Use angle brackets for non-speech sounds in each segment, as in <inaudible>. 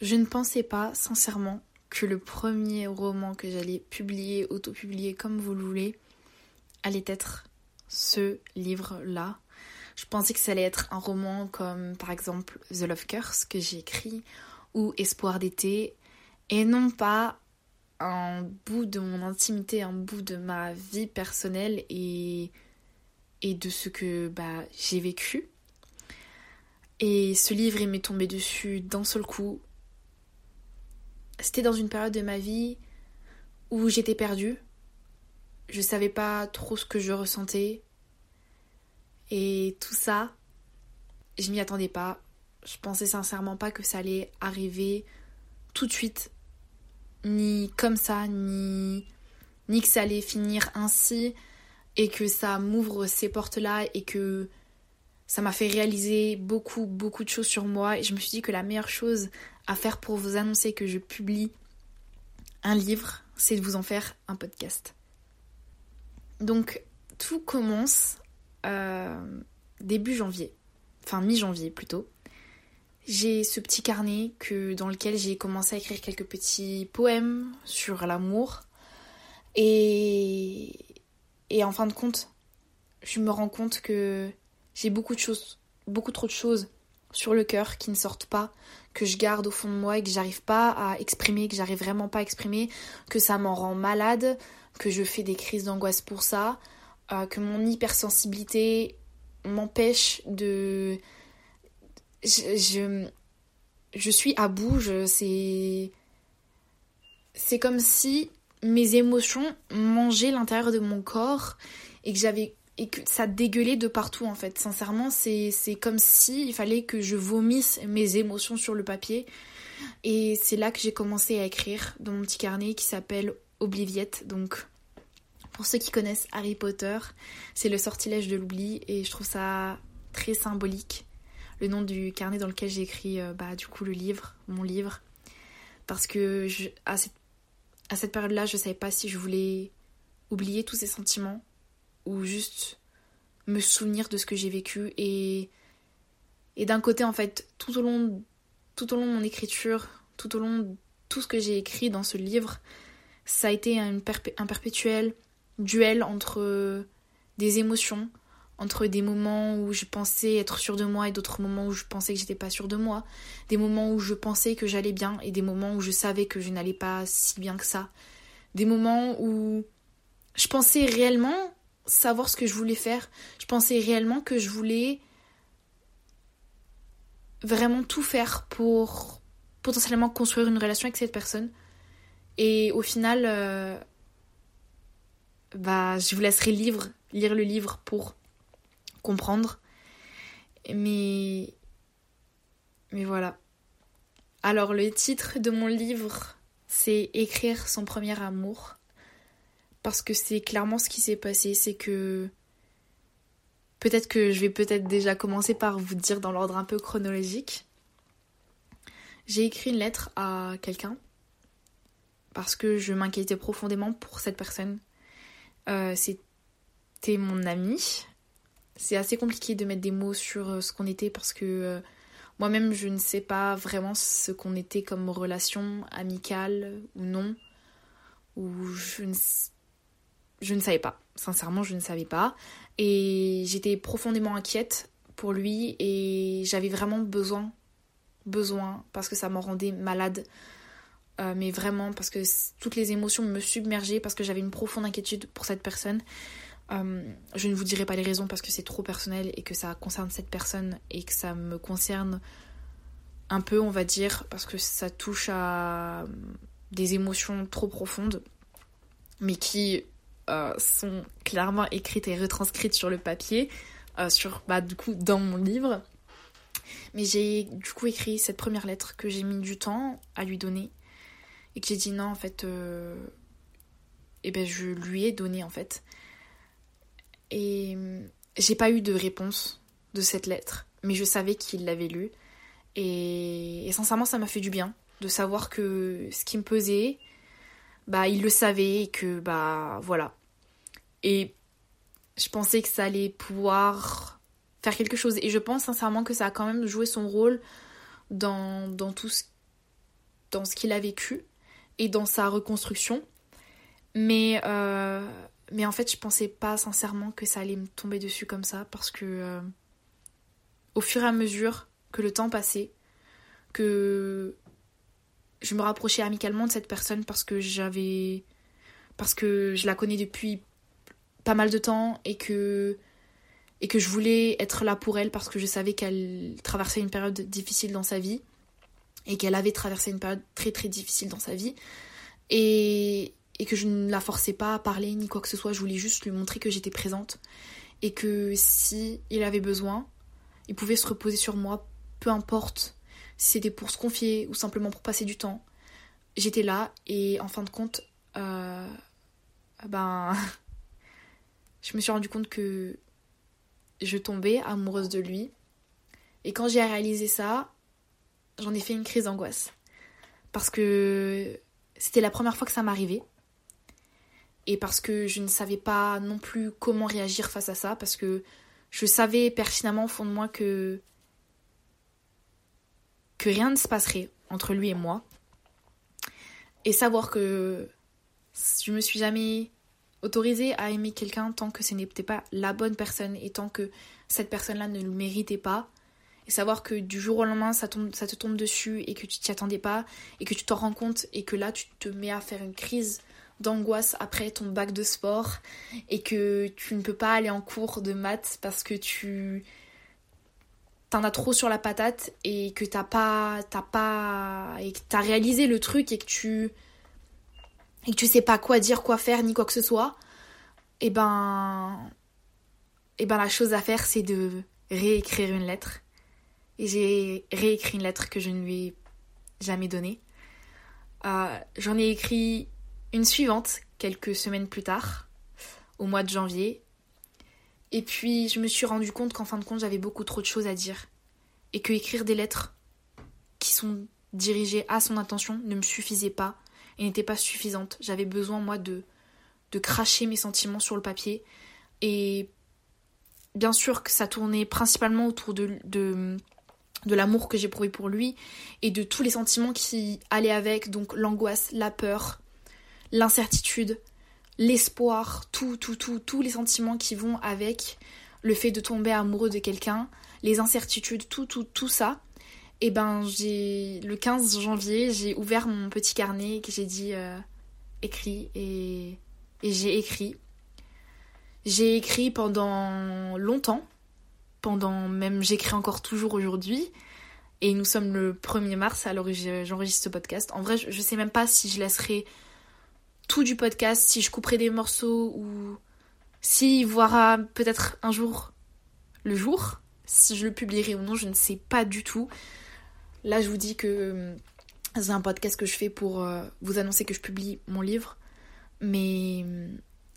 je ne pensais pas, sincèrement, que le premier roman que j'allais publier, auto-publier comme vous le voulez, allait être ce livre-là. Je pensais que ça allait être un roman comme par exemple The Love Curse que j'ai écrit ou Espoir d'été et non pas un bout de mon intimité, un bout de ma vie personnelle et, de ce que bah, j'ai vécu. Et ce livre, il m'est tombé dessus d'un seul coup. C'était dans une période de ma vie où j'étais perdue. Je savais pas trop ce que je ressentais. Et tout ça, je m'y attendais pas. Je pensais sincèrement pas que ça allait arriver tout de suite ni comme ça, ni, ni que ça allait finir ainsi, et que ça m'ouvre ces portes-là, et que ça m'a fait réaliser beaucoup, beaucoup de choses sur moi. Et je me suis dit que la meilleure chose à faire pour vous annoncer que je publie un livre, c'est de vous en faire un podcast. Donc, tout commence euh, début janvier, enfin mi-janvier plutôt j'ai ce petit carnet que, dans lequel j'ai commencé à écrire quelques petits poèmes sur l'amour. Et, et en fin de compte, je me rends compte que j'ai beaucoup de choses, beaucoup trop de choses sur le cœur qui ne sortent pas, que je garde au fond de moi et que j'arrive pas à exprimer, que j'arrive vraiment pas à exprimer, que ça m'en rend malade, que je fais des crises d'angoisse pour ça, euh, que mon hypersensibilité m'empêche de je, suis à bout, c'est c'est comme si mes émotions mangeaient l'intérieur de mon corps et que j'avais et que ça dégueulait de partout en fait. Sincèrement, c'est comme si fallait que je vomisse mes émotions sur le papier. Et c'est là que j'ai commencé à écrire dans mon petit carnet qui s'appelle Obliviette. Donc pour ceux qui connaissent Harry Potter, c'est le sortilège de l'oubli et je trouve ça très symbolique le nom du carnet dans lequel j'ai écrit euh, bah, du coup le livre, mon livre. Parce que à cette, à cette période-là, je savais pas si je voulais oublier tous ces sentiments ou juste me souvenir de ce que j'ai vécu. Et, et d'un côté, en fait, tout au, long, tout au long de mon écriture, tout au long de tout ce que j'ai écrit dans ce livre, ça a été un, un perpétuel duel entre des émotions, entre des moments où je pensais être sûre de moi et d'autres moments où je pensais que j'étais pas sûre de moi, des moments où je pensais que j'allais bien et des moments où je savais que je n'allais pas si bien que ça, des moments où je pensais réellement savoir ce que je voulais faire, je pensais réellement que je voulais vraiment tout faire pour potentiellement construire une relation avec cette personne et au final euh, bah je vous laisserai lire le livre pour comprendre. Mais. Mais voilà. Alors, le titre de mon livre, c'est Écrire son premier amour. Parce que c'est clairement ce qui s'est passé. C'est que. Peut-être que je vais peut-être déjà commencer par vous dire dans l'ordre un peu chronologique. J'ai écrit une lettre à quelqu'un parce que je m'inquiétais profondément pour cette personne. Euh, c'était mon ami, c'est assez compliqué de mettre des mots sur euh, ce qu'on était parce que euh, moi-même je ne sais pas vraiment ce qu'on était comme relation amicale ou non. Ou je ne, je ne savais pas. Sincèrement, je ne savais pas. Et j'étais profondément inquiète pour lui et j'avais vraiment besoin, besoin, parce que ça m'en rendait malade. Euh, mais vraiment parce que toutes les émotions me submergeaient, parce que j'avais une profonde inquiétude pour cette personne. Euh, je ne vous dirai pas les raisons parce que c'est trop personnel et que ça concerne cette personne et que ça me concerne un peu, on va dire, parce que ça touche à des émotions trop profondes, mais qui euh, sont clairement écrites et retranscrites sur le papier, euh, sur, bah, du coup, dans mon livre. Mais j'ai du coup écrit cette première lettre que j'ai mis du temps à lui donner et que j'ai dit non, en fait, et eh ben je lui ai donné en fait. Et hum, j'ai pas eu de réponse de cette lettre, mais je savais qu'il l'avait lue. Et, sincèrement, ça m'a fait du bien de savoir que ce qui me pesait, bah, il le savait et que, bah, voilà. Et je pensais que ça allait pouvoir faire quelque chose. Et je pense sincèrement que ça a quand même joué son rôle dans, dans tout ce dans ce qu'il a vécu et dans sa reconstruction. Mais, euh, mais en fait, je pensais pas sincèrement que ça allait me tomber dessus comme ça parce que euh, au fur et à mesure que le temps passait, que je me rapprochais amicalement de cette personne parce que j'avais parce que je la connais depuis pas mal de temps et que et que je voulais être là pour elle parce que je savais qu'elle traversait une période difficile dans sa vie et qu'elle avait traversé une période très très difficile dans sa vie et, et que je ne la forçais pas à parler ni quoi que ce soit, je voulais juste lui montrer que j'étais présente et que si il avait besoin, il pouvait se reposer sur moi, peu importe si c'était pour se confier ou simplement pour passer du temps. J'étais là et en fin de compte, euh, <laughs> ben, je me suis rendu compte que je tombais amoureuse de lui. Et quand j'ai réalisé ça, j'en ai fait une crise d'angoisse. Parce que c'était la première fois que ça m'arrivait. Et parce que je ne savais pas non plus comment réagir face à ça. Parce que je savais pertinemment au fond de moi que. que rien ne se passerait entre lui et moi. Et savoir que je me suis jamais autorisée à aimer quelqu'un tant que ce n'était pas la bonne personne et tant que cette personne-là ne le méritait pas. Et savoir que du jour au lendemain, ça, tombe, ça te tombe dessus et que tu t'y attendais pas et que tu t'en rends compte et que là, tu te mets à faire une crise d'angoisse après ton bac de sport et que tu ne peux pas aller en cours de maths parce que tu t'en as trop sur la patate et que t'as pas t'as pas et que t'as réalisé le truc et que tu et que tu sais pas quoi dire, quoi faire, ni quoi que ce soit, et eh ben. Et eh ben la chose à faire, c'est de réécrire une lettre. Et j'ai réécrit une lettre que je ne lui ai jamais donnée. Euh, j'en ai écrit une suivante quelques semaines plus tard, au mois de janvier. Et puis je me suis rendu compte qu'en fin de compte, j'avais beaucoup trop de choses à dire. Et que écrire des lettres qui sont dirigées à son intention ne me suffisait pas et n'était pas suffisante. J'avais besoin, moi, de, de cracher mes sentiments sur le papier. Et bien sûr que ça tournait principalement autour de, de, de l'amour que j'éprouvais pour lui et de tous les sentiments qui allaient avec, donc l'angoisse, la peur, l'incertitude, l'espoir, tout, tout, tout, tous les sentiments qui vont avec le fait de tomber amoureux de quelqu'un, les incertitudes, tout, tout, tout ça. Et eh ben j'ai le 15 janvier, j'ai ouvert mon petit carnet que j'ai dit euh, écrit et, j'ai écrit. J'ai écrit pendant longtemps, pendant même j'écris encore toujours aujourd'hui. Et nous sommes le 1er mars, alors j'enregistre ce podcast. En vrai, je, je sais même pas si je laisserai tout du podcast, si je couperai des morceaux ou s'il verra peut-être un jour le jour. Si je le publierai ou non, je ne sais pas du tout. Là, je vous dis que euh, c'est un podcast que je fais pour euh, vous annoncer que je publie mon livre, mais euh,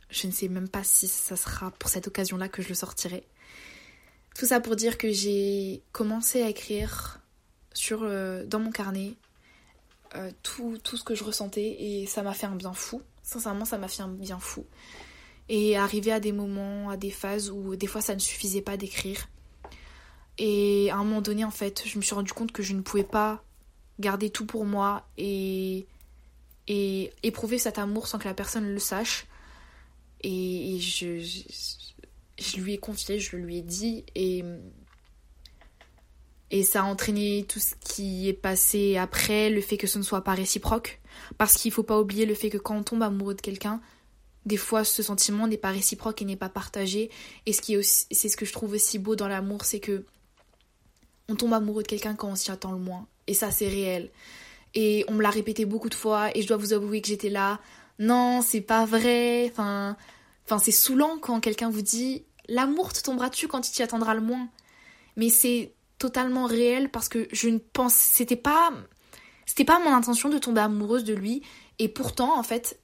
je ne sais même pas si ça sera pour cette occasion-là que je le sortirai. Tout ça pour dire que j'ai commencé à écrire dans mon carnet tout, tout, ce que je ressentais et ça m'a fait un bien fou. Sincèrement, ça m'a fait un bien fou. Et arriver à des moments, à des phases où des fois ça ne suffisait pas d'écrire. Et à un moment donné, en fait, je me suis rendu compte que je ne pouvais pas garder tout pour moi et, et éprouver cet amour sans que la personne le sache. Et, je, je, lui ai confié, je lui ai dit. Et, et ça a entraîné tout ce qui est passé après, le fait que ce ne soit pas réciproque. Parce qu'il ne faut pas oublier le fait que quand on tombe amoureux de quelqu'un, des fois ce sentiment n'est pas réciproque et n'est pas partagé. Et ce c'est ce que je trouve aussi beau dans l'amour, c'est que on tombe amoureux de quelqu'un quand on s'y attend le moins. Et ça, c'est réel. Et on me l'a répété beaucoup de fois, et je dois vous avouer que j'étais là. Non, c'est pas vrai. Enfin, enfin c'est saoulant quand quelqu'un vous dit l'amour te tombera dessus quand il t'y attendra le moins. Mais c'est totalement réel parce que je ne pense. C'était pas. C'était pas mon intention de tomber amoureuse de lui. Et pourtant, en fait,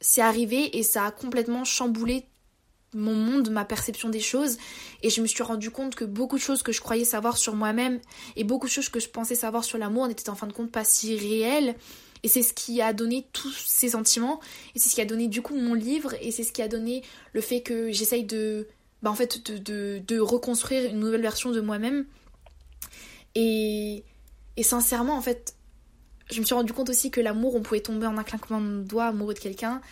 c'est arrivé et ça a complètement chamboulé mon monde, ma perception des choses. Et je me suis rendu compte que beaucoup de choses que je croyais savoir sur moi-même et beaucoup de choses que je pensais savoir sur l'amour n'étaient en fin de compte pas si réelles. Et c'est ce qui a donné tous ces sentiments. Et c'est ce qui a donné du coup mon livre. Et c'est ce qui a donné le fait que j'essaye de, bah en fait, de, reconstruire une nouvelle version de moi-même. Et, et sincèrement, en fait, je me suis rendu compte aussi que l'amour, on pouvait tomber en un clinquement de doigts amoureux de quelqu'un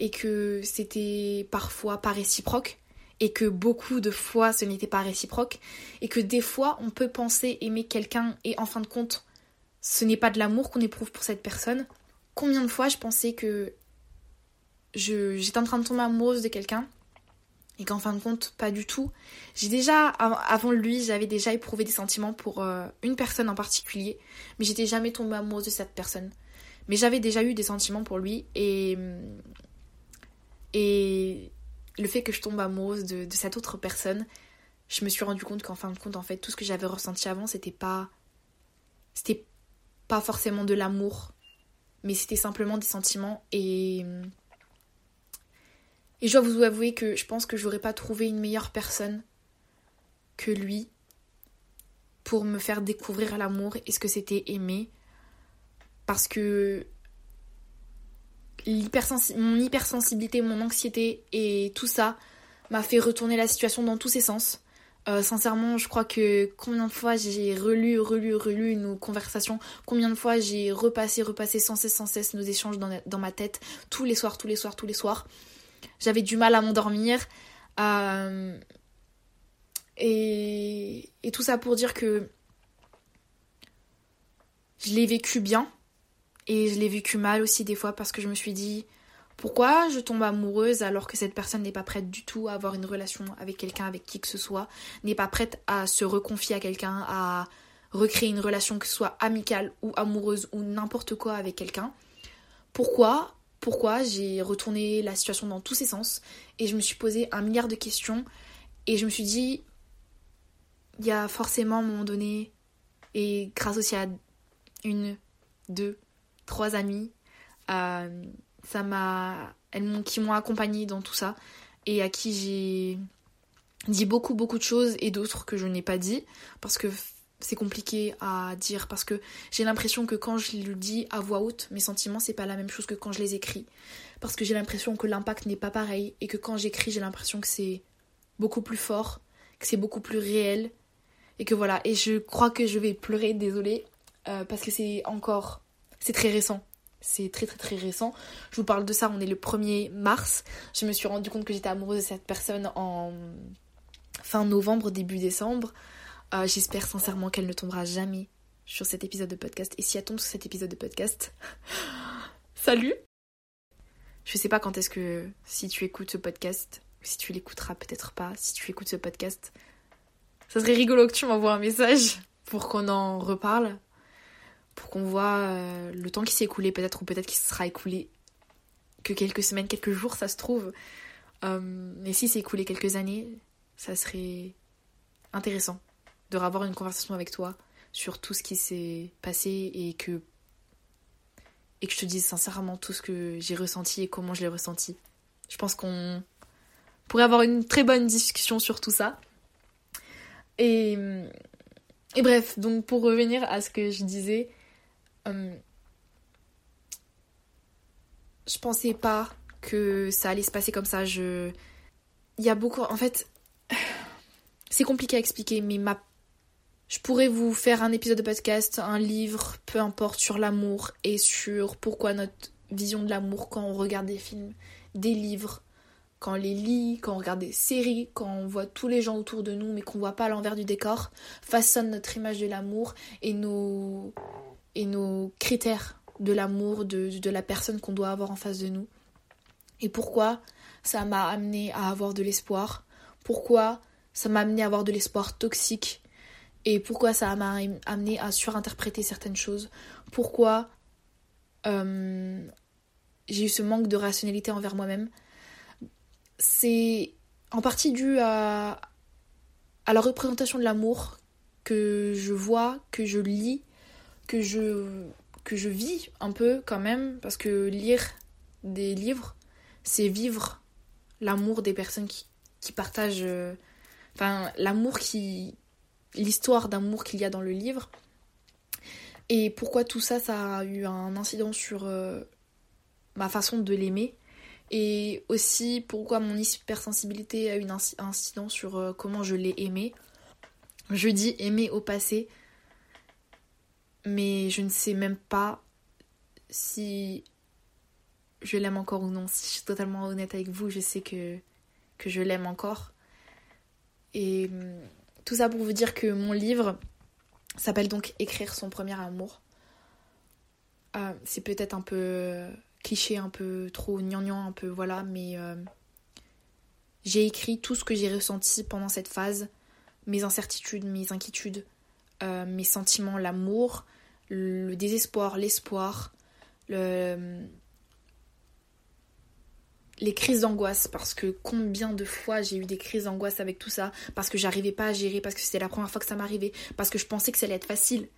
et que c'était parfois pas réciproque et que beaucoup de fois ce n'était pas réciproque et que des fois on peut penser aimer quelqu'un et en fin de compte ce n'est pas de l'amour qu'on éprouve pour cette personne. Combien de fois je pensais que j'étais en train de tomber amoureuse de quelqu'un et qu'en fin de compte pas du tout. J'ai déjà avant lui, j'avais déjà éprouvé des sentiments pour euh, une personne en particulier, mais j'étais jamais tombée amoureuse de cette personne. Mais j'avais déjà eu des sentiments pour lui et et le fait que je tombe amoureuse de, cette autre personne, je me suis rendu compte qu'en fin de compte, en fait, tout ce que j'avais ressenti avant, c'était pas. C'était pas forcément de l'amour, mais c'était simplement des sentiments. Et. Et je dois vous avouer que je pense que j'aurais pas trouvé une meilleure personne que lui pour me faire découvrir l'amour et ce que c'était aimer. Parce que mon hypersensibilité, mon anxiété et tout ça m'a fait retourner la situation dans tous ses sens. Euh, sincèrement, je crois que combien de fois j'ai relu, relu, relu nos conversations, combien de fois j'ai repassé, repassé sans cesse, sans cesse nos échanges dans, ma tête, tous les soirs, tous les soirs, tous les soirs. J'avais du mal à m'endormir. Euh, et... et tout ça pour dire que je l'ai vécu bien, et je l'ai vécu mal aussi des fois parce que je me suis dit pourquoi je tombe amoureuse alors que cette personne n'est pas prête du tout à avoir une relation avec quelqu'un, avec qui que ce soit, n'est pas prête à se reconfier à quelqu'un, à recréer une relation que ce soit amicale ou amoureuse ou n'importe quoi avec quelqu'un. Pourquoi Pourquoi j'ai retourné la situation dans tous ses sens et je me suis posé un milliard de questions et je me suis dit il y a forcément un moment donné et grâce aussi à une, deux, trois amis. Euh, ça m'a, elles qui m'ont accompagnée dans tout ça et à qui j'ai dit beaucoup beaucoup de choses et d'autres que je n'ai pas dit parce que c'est compliqué à dire parce que j'ai l'impression que quand je le dis à voix haute, mes sentiments c'est pas la même chose que quand je les écris parce que j'ai l'impression que l'impact n'est pas pareil et que quand j'écris j'ai l'impression que c'est beaucoup plus fort, que c'est beaucoup plus réel et que voilà et je crois que je vais pleurer, désolée euh, parce que c'est encore c'est très récent. C'est très très très récent. Je vous parle de ça, on est le 1er mars. Je me suis rendu compte que j'étais amoureuse de cette personne en fin novembre, début décembre. Euh, j'espère sincèrement qu'elle ne tombera jamais sur cet épisode de podcast. Et si elle tombe sur cet épisode de podcast, <laughs> salut Je sais pas quand est-ce que, si tu écoutes ce podcast, si tu l'écouteras peut-être pas, si tu écoutes ce podcast, ça serait rigolo que tu m'envoies un message pour qu'on en reparle pour qu'on voit euh, le temps qui s'est écoulé peut-être ou peut-être qu'il sera écoulé que quelques semaines, quelques jours, ça se trouve. Euh, mais si c'est écoulé quelques années, ça serait intéressant de revoir une conversation avec toi sur tout ce qui s'est passé et que et que je te dise sincèrement tout ce que j'ai ressenti et comment je l'ai ressenti. Je pense qu'on pourrait avoir une très bonne discussion sur tout ça. Et, et bref, donc pour revenir à ce que je disais, euh, je pensais pas que ça allait se passer comme ça. Il y a beaucoup. En fait. <sighs> C'est compliqué à expliquer, mais ma. Je pourrais vous faire un épisode de podcast, un livre, peu importe, sur l'amour et sur pourquoi notre vision de l'amour quand on regarde des films, des livres, quand on les lit, quand on regarde des séries, quand on voit tous les gens autour de nous mais qu'on voit pas l'envers du décor, façonne notre image de l'amour et nos et nos critères de l'amour, de, la personne qu'on doit avoir en face de nous. Et pourquoi ça m'a amené à avoir de l'espoir? Pourquoi ça m'a amené à avoir de l'espoir toxique? Et pourquoi ça m'a amené à surinterpréter certaines choses? Pourquoi euh, j'ai eu ce manque de rationalité envers moi-même? C'est en partie dû à, à la représentation de l'amour que je vois, que je lis que je, vis un peu quand même, parce que lire des livres, c'est vivre l'amour des personnes qui, qui partagent. Euh, enfin, l'amour qui. l'histoire d'amour qu'il y a dans le livre. Et pourquoi tout ça, ça a eu un incident sur euh, ma façon de l'aimer. Et aussi pourquoi mon hypersensibilité a eu un incident sur euh, comment je l'ai aimé. Je dis aimer au passé mais je ne sais même pas si je l'aime encore ou non. Si je suis totalement honnête avec vous, je sais que, je l'aime encore. Et hum, tout ça pour vous dire que mon livre s'appelle donc Écrire son premier amour. Euh, c'est peut-être un peu cliché, un peu trop gnangnan, un peu voilà, mais euh, j'ai écrit tout ce que j'ai ressenti pendant cette phase, mes incertitudes, mes inquiétudes, euh, mes sentiments, l'amour, le désespoir, l'espoir, le... les crises d'angoisse, parce que combien de fois j'ai eu des crises d'angoisse avec tout ça, parce que j'arrivais pas à gérer, parce que c'était la première fois que ça m'arrivait, parce que je pensais que ça allait être facile.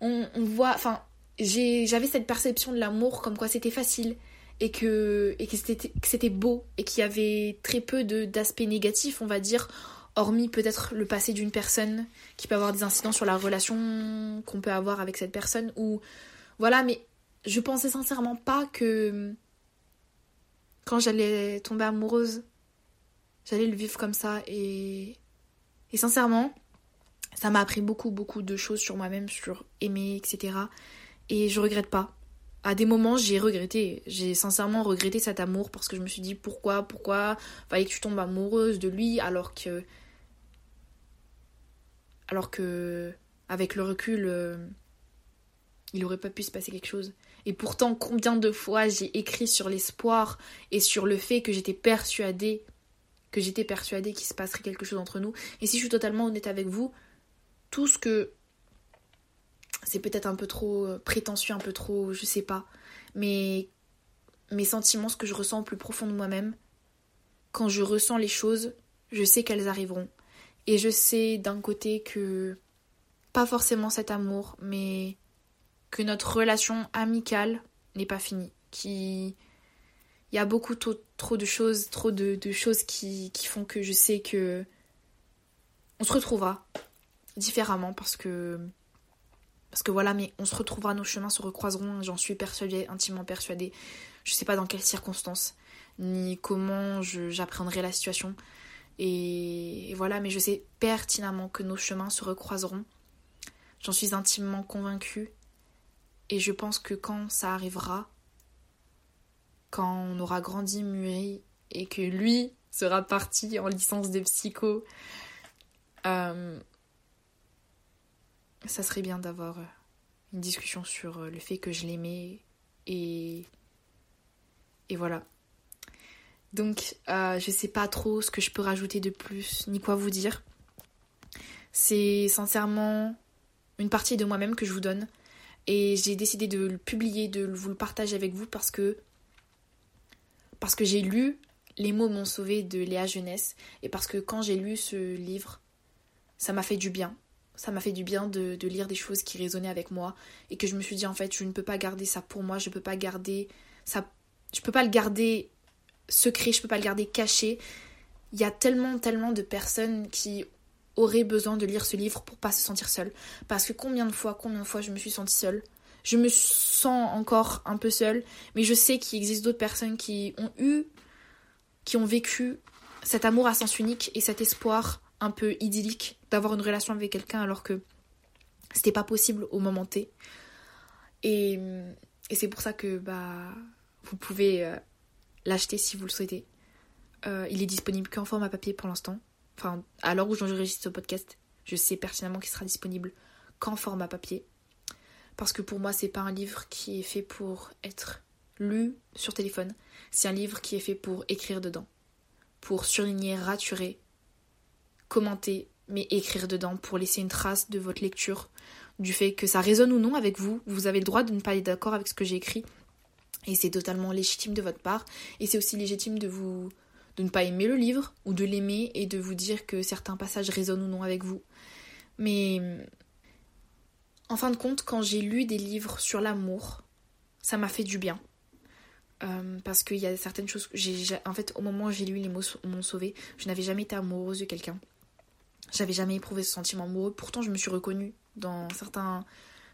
On, on voit, enfin, j'avais cette perception de l'amour comme quoi c'était facile et que, et que c'était beau et qu'il y avait très peu d'aspects négatifs, on va dire, hormis peut-être le passé d'une personne qui peut avoir des incidents sur la relation qu'on peut avoir avec cette personne ou voilà, mais je pensais sincèrement pas que quand j'allais tomber amoureuse, j'allais le vivre comme ça et et sincèrement, ça m'a appris beaucoup beaucoup de choses sur moi-même, sur aimer, etc. Et je regrette pas. À des moments, j'ai regretté. J'ai sincèrement regretté cet amour parce que je me suis dit pourquoi, pourquoi fallait que tu tombes amoureuse de lui alors que. Alors que. Avec le recul, euh, il aurait pas pu se passer quelque chose. Et pourtant, combien de fois j'ai écrit sur l'espoir et sur le fait que j'étais persuadée que j'étais persuadée qu'il se passerait quelque chose entre nous. Et si je suis totalement honnête avec vous, tout ce que c'est peut-être un peu trop euh, prétentieux, un peu trop, je sais pas. Mais mes sentiments, ce que je ressens au plus profond de moi-même, quand je ressens les choses, je sais qu'elles arriveront. Et je sais d'un côté que, pas forcément cet amour, mais que notre relation amicale n'est pas finie. Il y a beaucoup trop, de choses, trop de, choses qui, qui font que je sais que on se retrouvera différemment parce que parce que voilà, mais on se retrouvera, nos chemins se recroiseront, j'en suis persuadée, intimement persuadée. Je sais pas dans quelles circonstances, ni comment j'appréhenderai la situation. Et, voilà, mais je sais pertinemment que nos chemins se recroiseront. J'en suis intimement convaincue. Et je pense que quand ça arrivera, quand on aura grandi, mûri, et que lui sera parti en licence de psycho, euh, ça serait bien d'avoir euh, une discussion sur euh, le fait que je l'aimais et et voilà. Donc euh, je sais pas trop ce que je peux rajouter de plus ni quoi vous dire. C'est sincèrement une partie de moi-même que je vous donne. Et j'ai décidé de le publier, de vous le partager avec vous parce que parce que j'ai lu Les mots m'ont sauvé de Léa Jeunesse. Et parce que quand j'ai lu ce livre, ça m'a fait du bien. Ça m'a fait du bien de, lire des choses qui résonnaient avec moi. Et que je me suis dit en fait je ne peux pas garder ça pour moi, je peux pas garder ça, je peux pas le garder secret, je peux pas le garder caché. Il y a tellement tellement de personnes qui auraient besoin de lire ce livre pour pas se sentir seule parce que combien de fois combien de fois je me suis sentie seule? Je me sens encore un peu seule, mais je sais qu'il existe d'autres personnes qui ont eu qui ont vécu cet amour à sens unique et cet espoir un peu idyllique d'avoir une relation avec quelqu'un alors que c'était pas possible au moment T. Et, c'est pour ça que bah, vous pouvez euh, l'acheter si vous le souhaitez. Euh, il est disponible qu'en format papier pour l'instant. Enfin, à l'heure où j'enregistre ce podcast, je sais pertinemment qu'il sera disponible qu'en format papier. Parce que pour moi, c'est pas un livre qui est fait pour être lu sur téléphone. C'est un livre qui est fait pour écrire dedans. Pour surligner, raturer, commenter, mais écrire dedans pour laisser une trace de votre lecture, du fait que ça résonne ou non avec vous. Vous avez le droit de ne pas être d'accord avec ce que j'ai écrit. Et c'est totalement légitime de votre part. Et c'est aussi légitime de vous de ne pas aimer le livre ou de l'aimer et de vous dire que certains passages résonnent ou non avec vous. Mais en fin de compte, quand j'ai lu des livres sur l'amour, ça m'a fait du bien. Euh, parce qu'il y a certaines choses j'ai. En fait, au moment où j'ai lu Les mots m'ont sauvé, je n'avais jamais été amoureuse de quelqu'un. J'avais jamais éprouvé ce sentiment amoureux. Pourtant, je me suis reconnue dans certains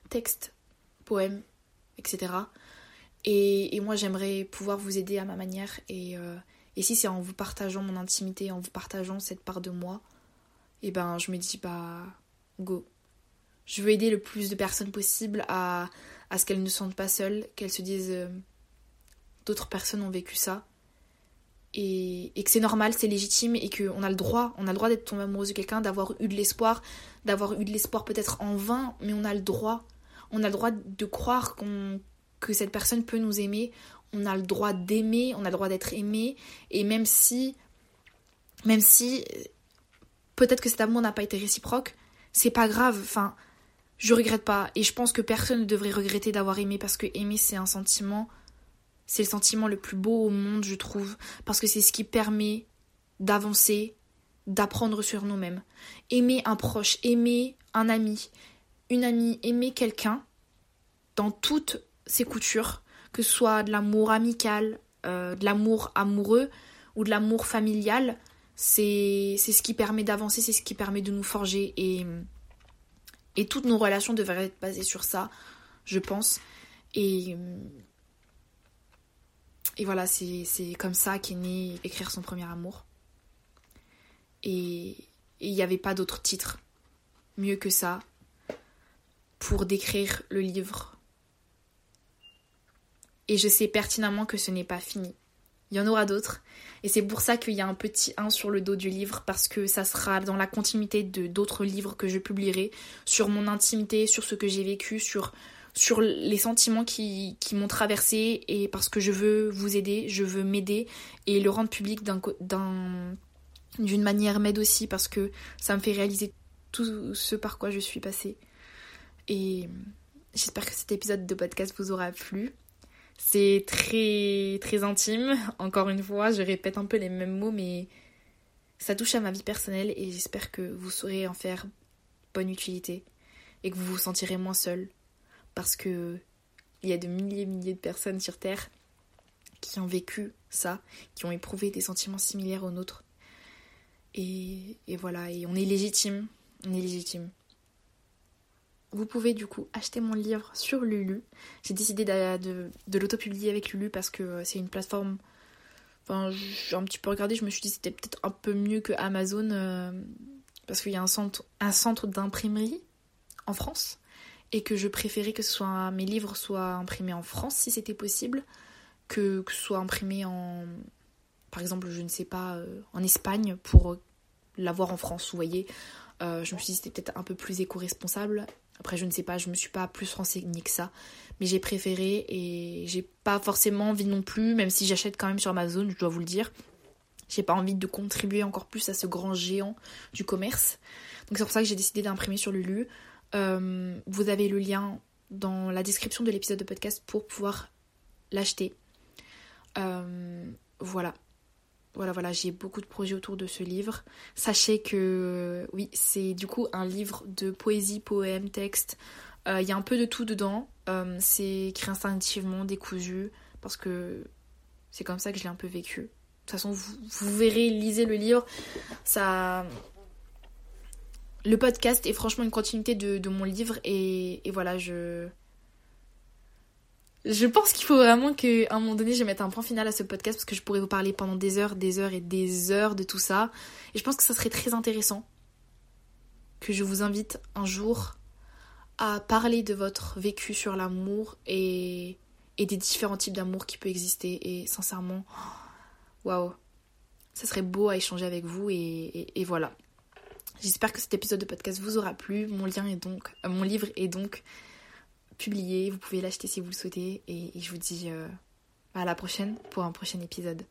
textes, poèmes, etc. Et, moi, j'aimerais pouvoir vous aider à ma manière. Et, euh, et si c'est en vous partageant mon intimité, en vous partageant cette part de moi, et eh ben, je me dis, bah, go. je veux aider le plus de personnes possible à, à ce qu'elles ne se sentent pas seules, qu'elles se disent euh, d'autres personnes ont vécu ça. Et, et que c'est normal, c'est légitime et qu'on a le droit, on a le droit d'être tombé amoureuse de quelqu'un, d'avoir eu de l'espoir, d'avoir eu de l'espoir peut-être en vain, mais on a le droit. On a le droit de croire qu'on que cette personne peut nous aimer. On a le droit d'aimer, on a le droit d'être aimé. Et même si, même si peut-être que cet amour n'a pas été réciproque, c'est pas grave. Enfin, je regrette pas. Et je pense que personne ne devrait regretter d'avoir aimé parce que aimer, c'est un sentiment. C'est le sentiment le plus beau au monde, je trouve. Parce que c'est ce qui permet d'avancer, d'apprendre sur nous-mêmes. Aimer un proche, aimer un ami, une amie, aimer quelqu'un dans toutes ses coutures, que ce soit de l'amour amical, euh, de l'amour amoureux ou de l'amour familial, c'est ce qui permet d'avancer, c'est ce qui permet de nous forger et, et toutes nos relations devraient être basées sur ça, je pense. Et, et voilà, c'est comme ça qu'est né écrire son premier amour. Et il n'y avait pas d'autre titre mieux que ça pour décrire le livre. Et je sais pertinemment que ce n'est pas fini. Il y en aura d'autres. Et c'est pour ça qu'il y a un petit 1 sur le dos du livre, parce que ça sera dans la continuité de d'autres livres que je publierai, sur mon intimité, sur ce que j'ai vécu, sur, sur les sentiments qui, qui m'ont traversé, et parce que je veux vous aider, je veux m'aider, et le rendre public d'un d'une manière m'aide aussi, parce que ça me fait réaliser tout ce par quoi je suis passée. Et j'espère que cet épisode de podcast vous aura plu. C'est très très intime. Encore une fois, je répète un peu les mêmes mots, mais ça touche à ma vie personnelle et j'espère que vous saurez en faire bonne utilité et que vous vous sentirez moins seul parce que il y a de milliers et milliers de personnes sur Terre qui ont vécu ça, qui ont éprouvé des sentiments similaires aux nôtres. Et, et voilà, et on est légitime, on est légitime. Vous pouvez du coup acheter mon livre sur Lulu. J'ai décidé de, l'auto-publier avec Lulu parce que euh, c'est une plateforme. Enfin, j'ai un petit peu regardé, je me suis dit c'était peut-être un peu mieux que Amazon euh, parce qu'il y a un centre, d'imprimerie en France et que je préférais que mes livres soient imprimés en France si c'était possible que, que ce soit imprimé en. Par exemple, je ne sais pas, euh, en Espagne pour l'avoir en France, vous voyez. je me suis dit c'était peut-être un peu plus éco-responsable après, je ne sais pas, je me suis pas plus renseignée que ça. Mais j'ai préféré et j'ai pas forcément envie non plus, même si j'achète quand même sur Amazon, je dois vous le dire. J'ai pas envie de contribuer encore plus à ce grand géant du commerce. Donc c'est pour ça que j'ai décidé d'imprimer sur Lulu. Euh, vous avez le lien dans la description de l'épisode de podcast pour pouvoir l'acheter. Euh, voilà. Voilà, voilà, j'ai beaucoup de projets autour de ce livre. Sachez que, oui, c'est du coup un livre de poésie, poème, texte. Euh, il y a un peu de tout dedans. Euh, c'est écrit instinctivement, décousu, parce que c'est comme ça que je l'ai un peu vécu. De toute façon, vous, verrez, lisez le livre. Ça, le podcast est franchement une continuité de, mon livre et, voilà, je, je pense qu'il faut vraiment qu'à un moment donné, je mette un point final à ce podcast parce que je pourrais vous parler pendant des heures, des heures et des heures de tout ça. Et je pense que ça serait très intéressant que je vous invite un jour à parler de votre vécu sur l'amour et, des différents types d'amour qui peut exister. Et sincèrement, waouh, ça serait beau à échanger avec vous et, et, voilà. J'espère que cet épisode de podcast vous aura plu. Mon lien est donc, euh, mon livre est donc publié. Vous pouvez l'acheter si vous le souhaitez. Et, je vous dis euh, à la prochaine pour un prochain épisode.